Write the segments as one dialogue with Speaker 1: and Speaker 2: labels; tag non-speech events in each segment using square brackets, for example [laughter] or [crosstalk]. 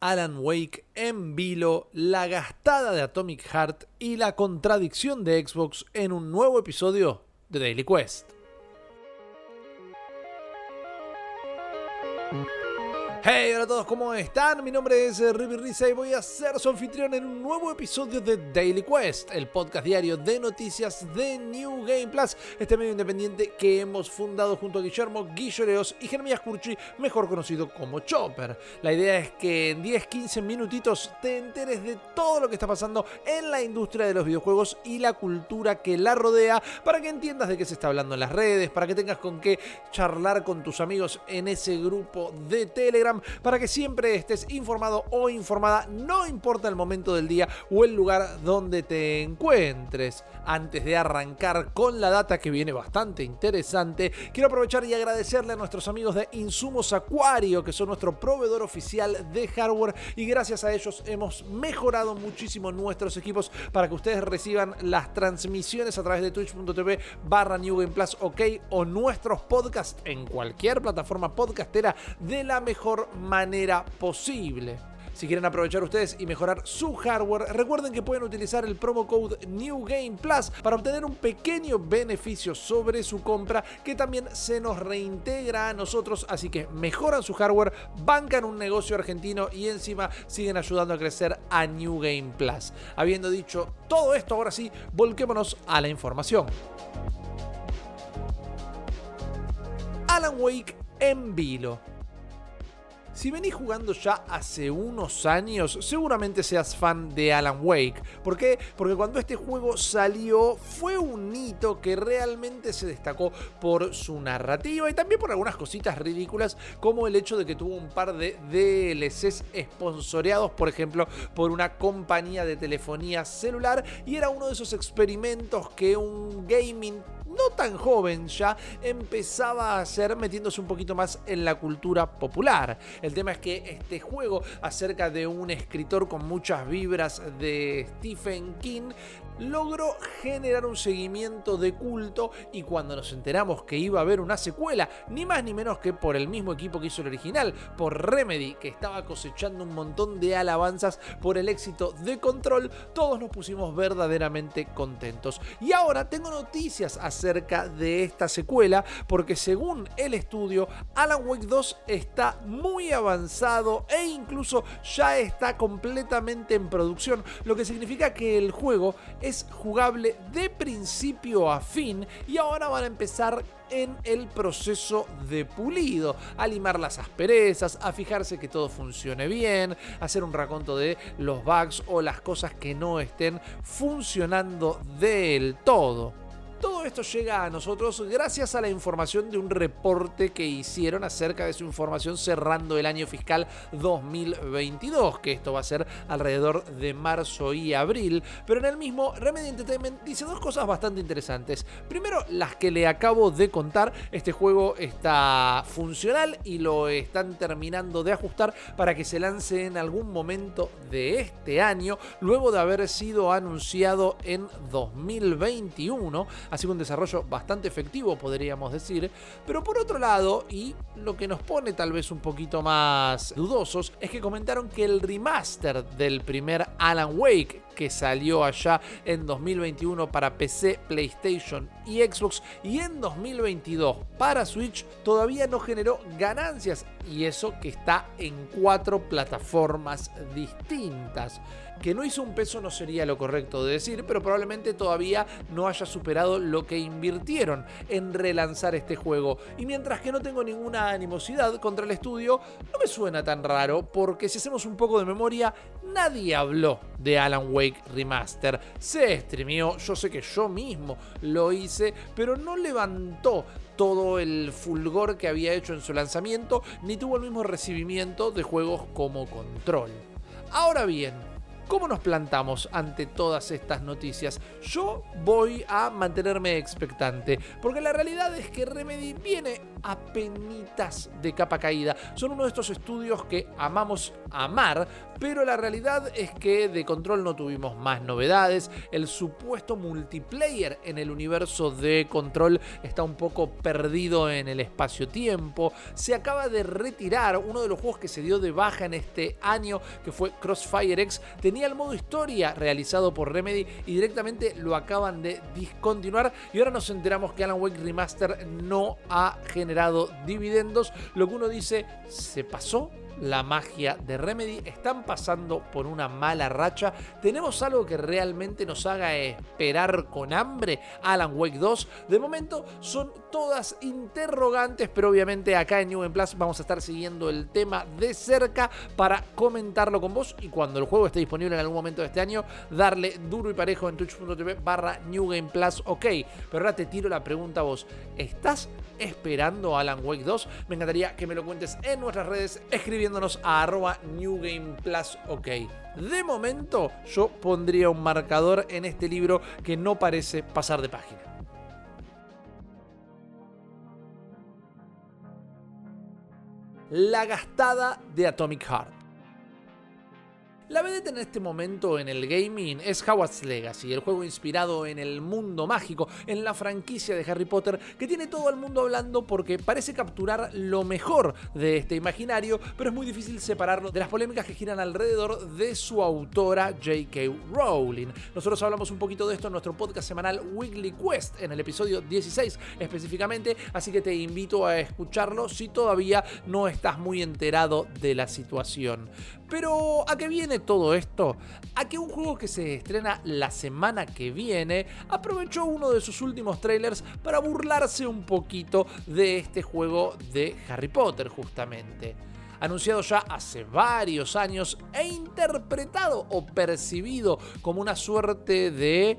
Speaker 1: Alan Wake en vilo, la gastada de Atomic Heart y la contradicción de Xbox en un nuevo episodio de Daily Quest. Hey, hola a todos, ¿cómo están? Mi nombre es eh, Riby Risa y voy a ser su anfitrión en un nuevo episodio de Daily Quest, el podcast diario de noticias de New Game Plus, este medio independiente que hemos fundado junto a Guillermo Guilloreos y Jeremías Curchi, mejor conocido como Chopper. La idea es que en 10-15 minutitos te enteres de todo lo que está pasando en la industria de los videojuegos y la cultura que la rodea, para que entiendas de qué se está hablando en las redes, para que tengas con qué charlar con tus amigos en ese grupo de Telegram para que siempre estés informado o informada, no importa el momento del día o el lugar donde te encuentres. Antes de arrancar con la data que viene bastante interesante, quiero aprovechar y agradecerle a nuestros amigos de Insumos Acuario, que son nuestro proveedor oficial de hardware y gracias a ellos hemos mejorado muchísimo nuestros equipos para que ustedes reciban las transmisiones a través de twitch.tv barra New Plus OK o nuestros podcasts en cualquier plataforma podcastera de la mejor manera posible. Si quieren aprovechar ustedes y mejorar su hardware, recuerden que pueden utilizar el promo code New Game Plus para obtener un pequeño beneficio sobre su compra que también se nos reintegra a nosotros. Así que mejoran su hardware, bancan un negocio argentino y encima siguen ayudando a crecer a New Game Plus. Habiendo dicho todo esto, ahora sí, volquémonos a la información. Alan Wake en vilo. Si venís jugando ya hace unos años, seguramente seas fan de Alan Wake. ¿Por qué? Porque cuando este juego salió fue un hito que realmente se destacó por su narrativa y también por algunas cositas ridículas como el hecho de que tuvo un par de DLCs esponsoreados, por ejemplo, por una compañía de telefonía celular y era uno de esos experimentos que un gaming tan joven ya empezaba a hacer metiéndose un poquito más en la cultura popular. El tema es que este juego acerca de un escritor con muchas vibras de Stephen King logró generar un seguimiento de culto y cuando nos enteramos que iba a haber una secuela, ni más ni menos que por el mismo equipo que hizo el original, por Remedy, que estaba cosechando un montón de alabanzas por el éxito de Control, todos nos pusimos verdaderamente contentos. Y ahora tengo noticias acerca de esta secuela, porque según el estudio, Alan Wake 2 está muy avanzado e incluso ya está completamente en producción, lo que significa que el juego es jugable de principio a fin y ahora van a empezar en el proceso de pulido, a limar las asperezas, a fijarse que todo funcione bien, hacer un raconto de los bugs o las cosas que no estén funcionando del todo. Esto llega a nosotros gracias a la información de un reporte que hicieron acerca de su información cerrando el año fiscal 2022, que esto va a ser alrededor de marzo y abril. Pero en el mismo, Remedy Entertainment dice dos cosas bastante interesantes. Primero, las que le acabo de contar. Este juego está funcional y lo están terminando de ajustar para que se lance en algún momento de este año, luego de haber sido anunciado en 2021 ha sido un desarrollo bastante efectivo, podríamos decir. Pero por otro lado, y lo que nos pone tal vez un poquito más dudosos, es que comentaron que el remaster del primer Alan Wake, que salió allá en 2021 para PC, PlayStation y Xbox, y en 2022 para Switch, todavía no generó ganancias. Y eso que está en cuatro plataformas distintas que no hizo un peso no sería lo correcto de decir, pero probablemente todavía no haya superado lo que invirtieron en relanzar este juego. Y mientras que no tengo ninguna animosidad contra el estudio, no me suena tan raro, porque si hacemos un poco de memoria, nadie habló de Alan Wake Remaster. Se streameó, yo sé que yo mismo lo hice, pero no levantó todo el fulgor que había hecho en su lanzamiento, ni tuvo el mismo recibimiento de juegos como Control. Ahora bien, ¿Cómo nos plantamos ante todas estas noticias? Yo voy a mantenerme expectante, porque la realidad es que Remedy viene apenitas de capa caída. Son uno de estos estudios que amamos amar, pero la realidad es que de Control no tuvimos más novedades. El supuesto multiplayer en el universo de Control está un poco perdido en el espacio-tiempo. Se acaba de retirar uno de los juegos que se dio de baja en este año, que fue Crossfire X. el modo historia realizado por Remedy y directamente lo acaban de discontinuar. Y ahora nos enteramos que Alan Wake Remaster no ha generado dividendos. Lo que uno dice, ¿se pasó? La magia de Remedy. Están pasando por una mala racha. Tenemos algo que realmente nos haga esperar con hambre. Alan Wake 2. De momento son todas interrogantes, pero obviamente acá en New Game Plus vamos a estar siguiendo el tema de cerca para comentarlo con vos y cuando el juego esté disponible en algún momento de este año, darle duro y parejo en twitch.tv barra New Game Plus. Ok, pero ahora te tiro la pregunta a vos. ¿Estás esperando Alan Wake 2? Me encantaría que me lo cuentes en nuestras redes escribiéndonos a arroba New. Ok. De momento yo pondría un marcador en este libro que no parece pasar de página. La gastada de Atomic Heart. La vedette en este momento en el gaming es Howard's Legacy, el juego inspirado en el mundo mágico, en la franquicia de Harry Potter, que tiene todo el mundo hablando porque parece capturar lo mejor de este imaginario, pero es muy difícil separarlo de las polémicas que giran alrededor de su autora J.K. Rowling. Nosotros hablamos un poquito de esto en nuestro podcast semanal Weekly Quest, en el episodio 16 específicamente, así que te invito a escucharlo si todavía no estás muy enterado de la situación. Pero ¿a qué viene todo esto? A que un juego que se estrena la semana que viene aprovechó uno de sus últimos trailers para burlarse un poquito de este juego de Harry Potter justamente anunciado ya hace varios años e interpretado o percibido como una suerte de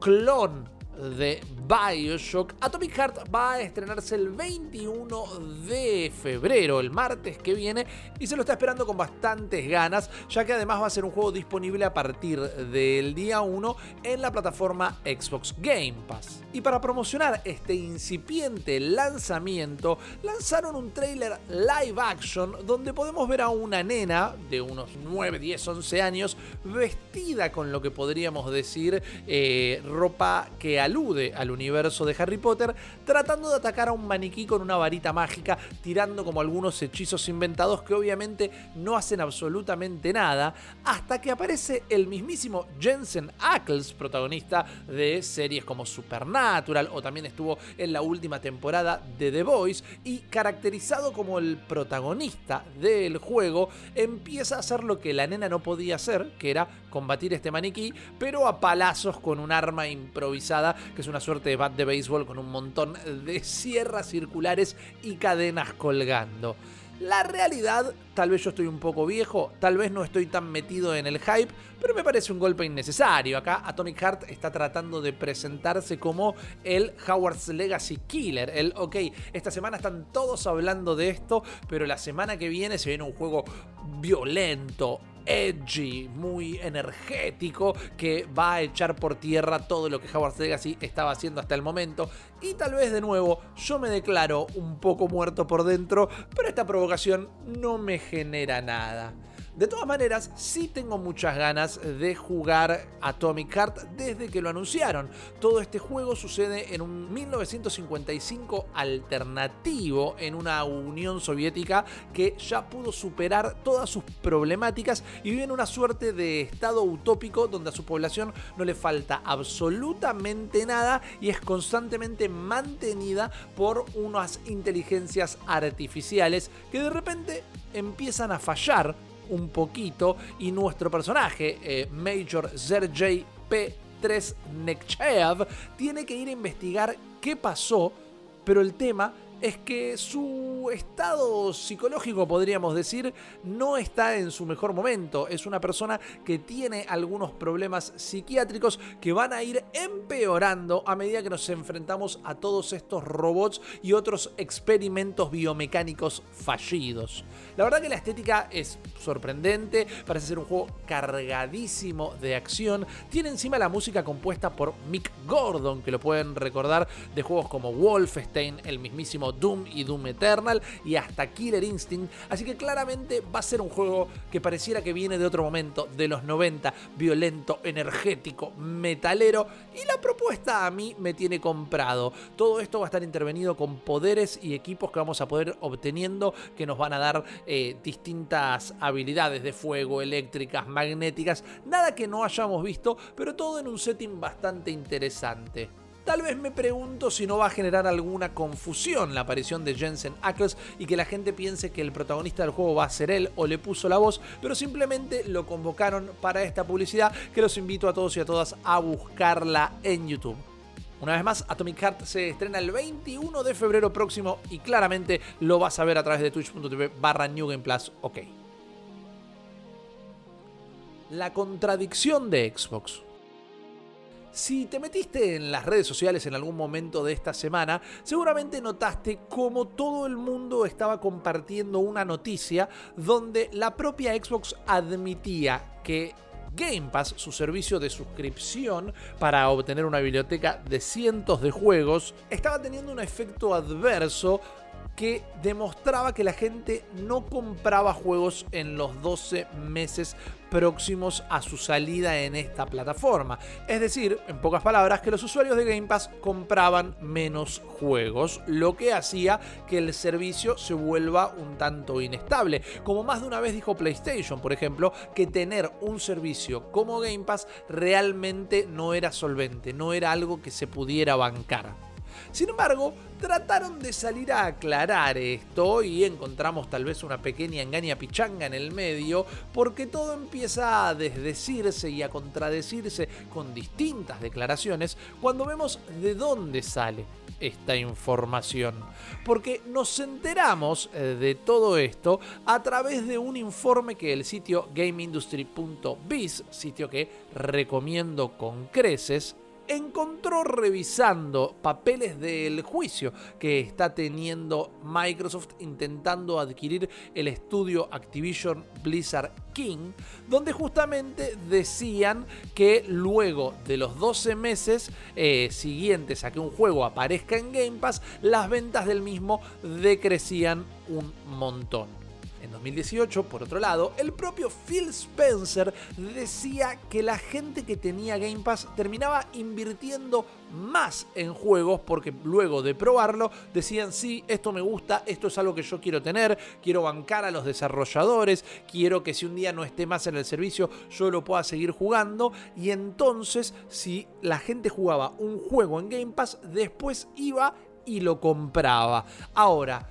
Speaker 1: clon de Bioshock. Atomic Heart va a estrenarse el 21 de febrero, el martes que viene, y se lo está esperando con bastantes ganas, ya que además va a ser un juego disponible a partir del día 1 en la plataforma Xbox Game Pass. Y para promocionar este incipiente lanzamiento, lanzaron un trailer live action donde podemos ver a una nena de unos 9, 10, 11 años vestida con lo que podríamos decir eh, ropa que alude al universo de Harry Potter, tratando de atacar a un maniquí con una varita mágica, tirando como algunos hechizos inventados que obviamente no hacen absolutamente nada, hasta que aparece el mismísimo Jensen Ackles, protagonista de series como Supernatural o también estuvo en la última temporada de The Voice y caracterizado como el protagonista del juego, empieza a hacer lo que la nena no podía hacer, que era combatir este maniquí, pero a palazos con un arma improvisada que es una suerte de bat de béisbol con un montón de [laughs] sierras circulares y cadenas colgando. La realidad, tal vez yo estoy un poco viejo, tal vez no estoy tan metido en el hype, pero me parece un golpe innecesario. Acá Atomic Heart está tratando de presentarse como el Howard's Legacy Killer. El, ok, esta semana están todos hablando de esto, pero la semana que viene se viene un juego violento, edgy, muy energético, que va a echar por tierra todo lo que Howard Legacy estaba haciendo hasta el momento. Y tal vez de nuevo yo me declaro un poco muerto por dentro, pero esta provocación no me genera nada. De todas maneras, sí tengo muchas ganas de jugar Atomic Heart desde que lo anunciaron. Todo este juego sucede en un 1955 alternativo en una Unión Soviética que ya pudo superar todas sus problemáticas y vive en una suerte de estado utópico donde a su población no le falta absolutamente nada y es constantemente mantenida por unas inteligencias artificiales que de repente empiezan a fallar un poquito. Y nuestro personaje, eh, Major Sergei P3 Nekchaev, tiene que ir a investigar qué pasó, pero el tema es que su estado psicológico, podríamos decir, no está en su mejor momento. Es una persona que tiene algunos problemas psiquiátricos que van a ir empeorando a medida que nos enfrentamos a todos estos robots y otros experimentos biomecánicos fallidos. La verdad que la estética es sorprendente, parece ser un juego cargadísimo de acción. Tiene encima la música compuesta por Mick Gordon, que lo pueden recordar de juegos como Wolfenstein, el mismísimo Doom y Doom Eternal y hasta Killer Instinct, así que claramente va a ser un juego que pareciera que viene de otro momento, de los 90, violento, energético, metalero, y la propuesta a mí me tiene comprado. Todo esto va a estar intervenido con poderes y equipos que vamos a poder obteniendo que nos van a dar eh, distintas habilidades de fuego, eléctricas, magnéticas, nada que no hayamos visto, pero todo en un setting bastante interesante. Tal vez me pregunto si no va a generar alguna confusión la aparición de Jensen Ackles y que la gente piense que el protagonista del juego va a ser él o le puso la voz, pero simplemente lo convocaron para esta publicidad que los invito a todos y a todas a buscarla en YouTube. Una vez más, Atomic Heart se estrena el 21 de febrero próximo y claramente lo vas a ver a través de twitch.tv barra New Game Plus. Ok. La contradicción de Xbox. Si te metiste en las redes sociales en algún momento de esta semana, seguramente notaste cómo todo el mundo estaba compartiendo una noticia donde la propia Xbox admitía que Game Pass, su servicio de suscripción para obtener una biblioteca de cientos de juegos, estaba teniendo un efecto adverso que demostraba que la gente no compraba juegos en los 12 meses próximos a su salida en esta plataforma. Es decir, en pocas palabras, que los usuarios de Game Pass compraban menos juegos, lo que hacía que el servicio se vuelva un tanto inestable. Como más de una vez dijo PlayStation, por ejemplo, que tener un servicio como Game Pass realmente no era solvente, no era algo que se pudiera bancar. Sin embargo, trataron de salir a aclarar esto y encontramos tal vez una pequeña engaña pichanga en el medio porque todo empieza a desdecirse y a contradecirse con distintas declaraciones cuando vemos de dónde sale esta información. Porque nos enteramos eh, de todo esto a través de un informe que el sitio GameIndustry.biz, sitio que recomiendo con creces, encontró revisando papeles del juicio que está teniendo Microsoft intentando adquirir el estudio Activision Blizzard King, donde justamente decían que luego de los 12 meses eh, siguientes a que un juego aparezca en Game Pass, las ventas del mismo decrecían un montón. En 2018, por otro lado, el propio Phil Spencer decía que la gente que tenía Game Pass terminaba invirtiendo más en juegos porque luego de probarlo decían sí, esto me gusta, esto es algo que yo quiero tener, quiero bancar a los desarrolladores, quiero que si un día no esté más en el servicio yo lo pueda seguir jugando y entonces si la gente jugaba un juego en Game Pass después iba y lo compraba. Ahora,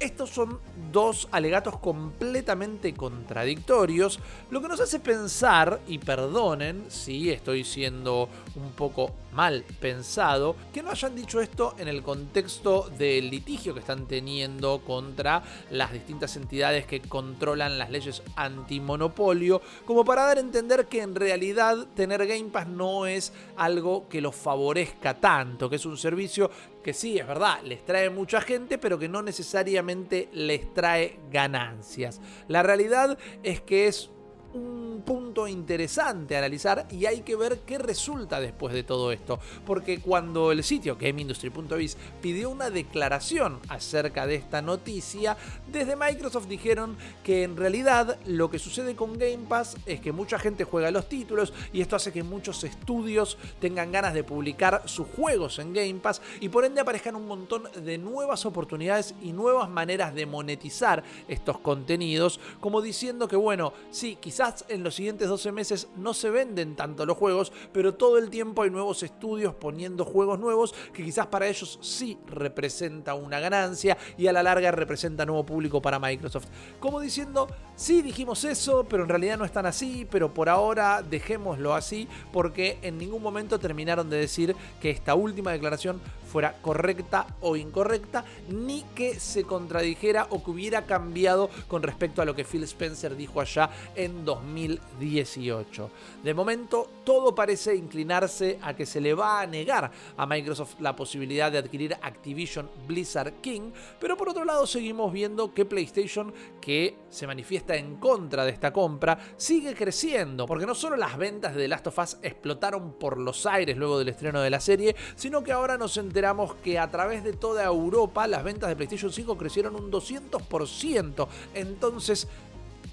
Speaker 1: estos son dos alegatos completamente contradictorios, lo que nos hace pensar, y perdonen si estoy siendo un poco mal pensado, que no hayan dicho esto en el contexto del litigio que están teniendo contra las distintas entidades que controlan las leyes antimonopolio, como para dar a entender que en realidad tener Game Pass no es algo que los favorezca tanto, que es un servicio que sí, es verdad, les trae mucha gente, pero que no necesariamente les trae ganancias. La realidad es que es un punto interesante a analizar y hay que ver qué resulta después de todo esto. Porque cuando el sitio GameIndustry.biz pidió una declaración acerca de esta noticia, desde Microsoft dijeron que en realidad lo que sucede con Game Pass es que mucha gente juega los títulos y esto hace que muchos estudios tengan ganas de publicar sus juegos en Game Pass y por ende aparezcan un montón de nuevas oportunidades y nuevas maneras de monetizar estos contenidos, como diciendo que bueno, sí, quizás en los siguientes 12 meses no se venden tanto los juegos, pero todo el tiempo hay nuevos estudios poniendo juegos nuevos que quizás para ellos sí representa una ganancia y a la larga representa nuevo público para Microsoft. Como diciendo, sí dijimos eso, pero en realidad no están así, pero por ahora dejémoslo así porque en ningún momento terminaron de decir que esta última declaración fuera correcta o incorrecta, ni que se contradijera o que hubiera cambiado con respecto a lo que Phil Spencer dijo allá en 2018. De momento, todo parece inclinarse a que se le va a negar a Microsoft la posibilidad de adquirir Activision Blizzard King, pero por otro lado seguimos viendo que PlayStation, que se manifiesta en contra de esta compra, sigue creciendo, porque no solo las ventas de The Last of Us explotaron por los aires luego del estreno de la serie, sino que ahora nos enteramos enteramos que a través de toda Europa las ventas de PlayStation 5 crecieron un 200%. Entonces,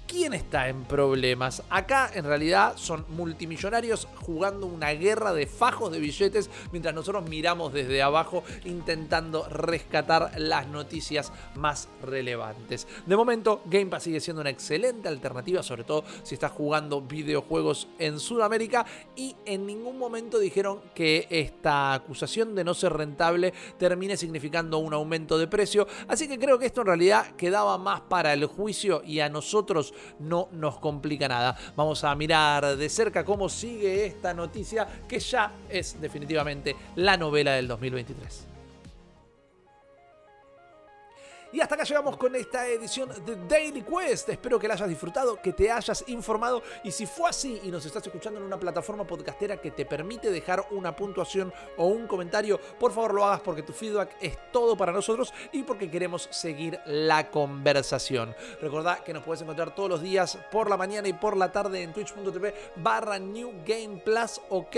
Speaker 1: ¿Quién está en problemas? Acá en realidad son multimillonarios jugando una guerra de fajos de billetes mientras nosotros miramos desde abajo intentando rescatar las noticias más relevantes. De momento, Game Pass sigue siendo una excelente alternativa, sobre todo si estás jugando videojuegos en Sudamérica y en ningún momento dijeron que esta acusación de no ser rentable termine significando un aumento de precio, así que creo que esto en realidad quedaba más para el juicio y a nosotros no nos complica nada. Vamos a mirar de cerca cómo sigue esta noticia que ya es definitivamente la novela del 2023. Y hasta acá llegamos con esta edición de Daily Quest. Espero que la hayas disfrutado, que te hayas informado. Y si fue así y nos estás escuchando en una plataforma podcastera que te permite dejar una puntuación o un comentario, por favor lo hagas porque tu feedback es todo para nosotros y porque queremos seguir la conversación. Recordá que nos puedes encontrar todos los días por la mañana y por la tarde en twitch.tv barra New Game ok.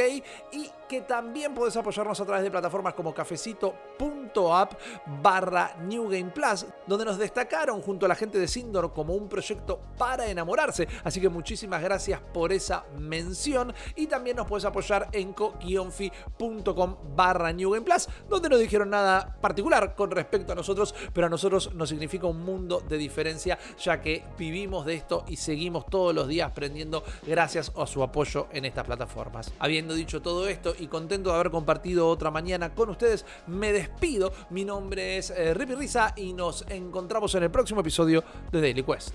Speaker 1: Y que también puedes apoyarnos a través de plataformas como cafecito.app barra New Game Plus donde nos destacaron junto a la gente de Sindor como un proyecto para enamorarse. Así que muchísimas gracias por esa mención. Y también nos puedes apoyar en co-fi.com barra New Game Plus, donde no dijeron nada particular con respecto a nosotros, pero a nosotros nos significa un mundo de diferencia, ya que vivimos de esto y seguimos todos los días aprendiendo gracias a su apoyo en estas plataformas. Habiendo dicho todo esto y contento de haber compartido otra mañana con ustedes, me despido. Mi nombre es eh, Risa y encontramos en el próximo episodio de Daily Quest.